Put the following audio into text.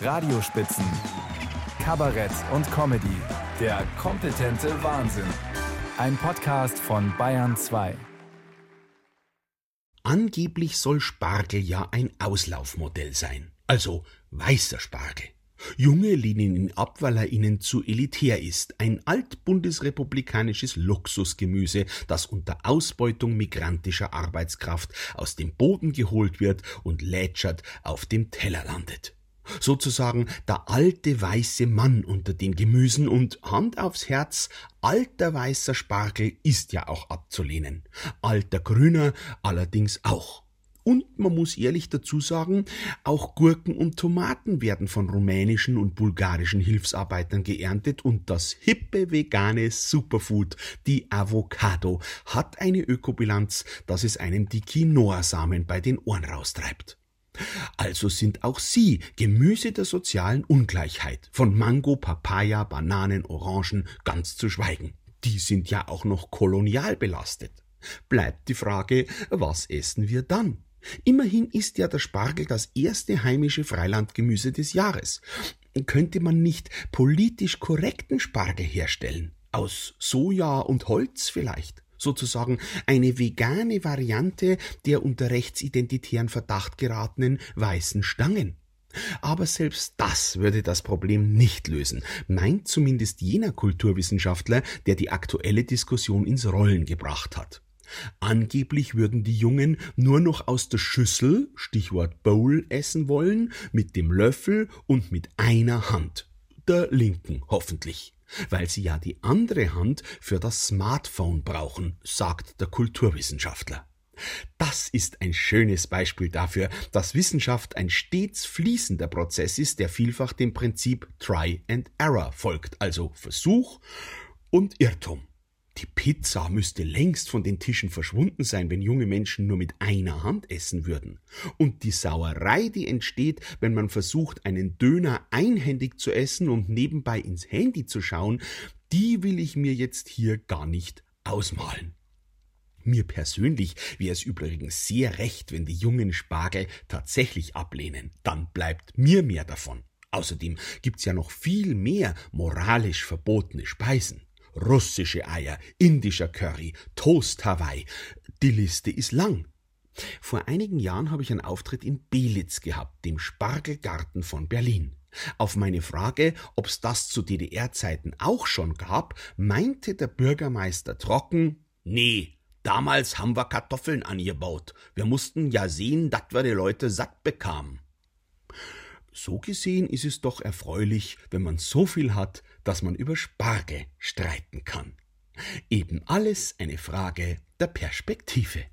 Radiospitzen, Kabarett und Comedy. Der kompetente Wahnsinn. Ein Podcast von Bayern 2. Angeblich soll Spargel ja ein Auslaufmodell sein. Also weißer Spargel. Junge lehnen ihn ab, weil er ihnen zu elitär ist. Ein altbundesrepublikanisches Luxusgemüse, das unter Ausbeutung migrantischer Arbeitskraft aus dem Boden geholt wird und lätschert auf dem Teller landet sozusagen der alte weiße Mann unter den Gemüsen und Hand aufs Herz, alter weißer Spargel ist ja auch abzulehnen, alter grüner allerdings auch. Und man muss ehrlich dazu sagen, auch Gurken und Tomaten werden von rumänischen und bulgarischen Hilfsarbeitern geerntet und das hippe vegane Superfood, die Avocado, hat eine Ökobilanz, dass es einem die Quinoa-Samen bei den Ohren raustreibt. Also sind auch sie Gemüse der sozialen Ungleichheit, von Mango, Papaya, Bananen, Orangen ganz zu schweigen. Die sind ja auch noch kolonial belastet. Bleibt die Frage, was essen wir dann? Immerhin ist ja der Spargel das erste heimische Freilandgemüse des Jahres. Könnte man nicht politisch korrekten Spargel herstellen? Aus Soja und Holz vielleicht? Sozusagen eine vegane Variante der unter rechtsidentitären Verdacht geratenen weißen Stangen. Aber selbst das würde das Problem nicht lösen, meint zumindest jener Kulturwissenschaftler, der die aktuelle Diskussion ins Rollen gebracht hat. Angeblich würden die Jungen nur noch aus der Schüssel, Stichwort Bowl, essen wollen, mit dem Löffel und mit einer Hand. Der linken hoffentlich weil sie ja die andere Hand für das Smartphone brauchen, sagt der Kulturwissenschaftler. Das ist ein schönes Beispiel dafür, dass Wissenschaft ein stets fließender Prozess ist, der vielfach dem Prinzip Try and Error folgt, also Versuch und Irrtum. Die Pizza müsste längst von den Tischen verschwunden sein, wenn junge Menschen nur mit einer Hand essen würden. Und die Sauerei, die entsteht, wenn man versucht, einen Döner einhändig zu essen und nebenbei ins Handy zu schauen, die will ich mir jetzt hier gar nicht ausmalen. Mir persönlich wäre es übrigens sehr recht, wenn die jungen Spargel tatsächlich ablehnen. Dann bleibt mir mehr davon. Außerdem gibt's ja noch viel mehr moralisch verbotene Speisen russische Eier, indischer Curry, Toast Hawaii. Die Liste ist lang. Vor einigen Jahren habe ich einen Auftritt in Belitz gehabt, dem Spargelgarten von Berlin. Auf meine Frage, ob's das zu DDR-Zeiten auch schon gab, meinte der Bürgermeister trocken, nee, damals haben wir Kartoffeln angebaut. Wir mussten ja sehen, dass wir die Leute satt bekamen. So gesehen ist es doch erfreulich, wenn man so viel hat, dass man über Spargel streiten kann. Eben alles eine Frage der Perspektive.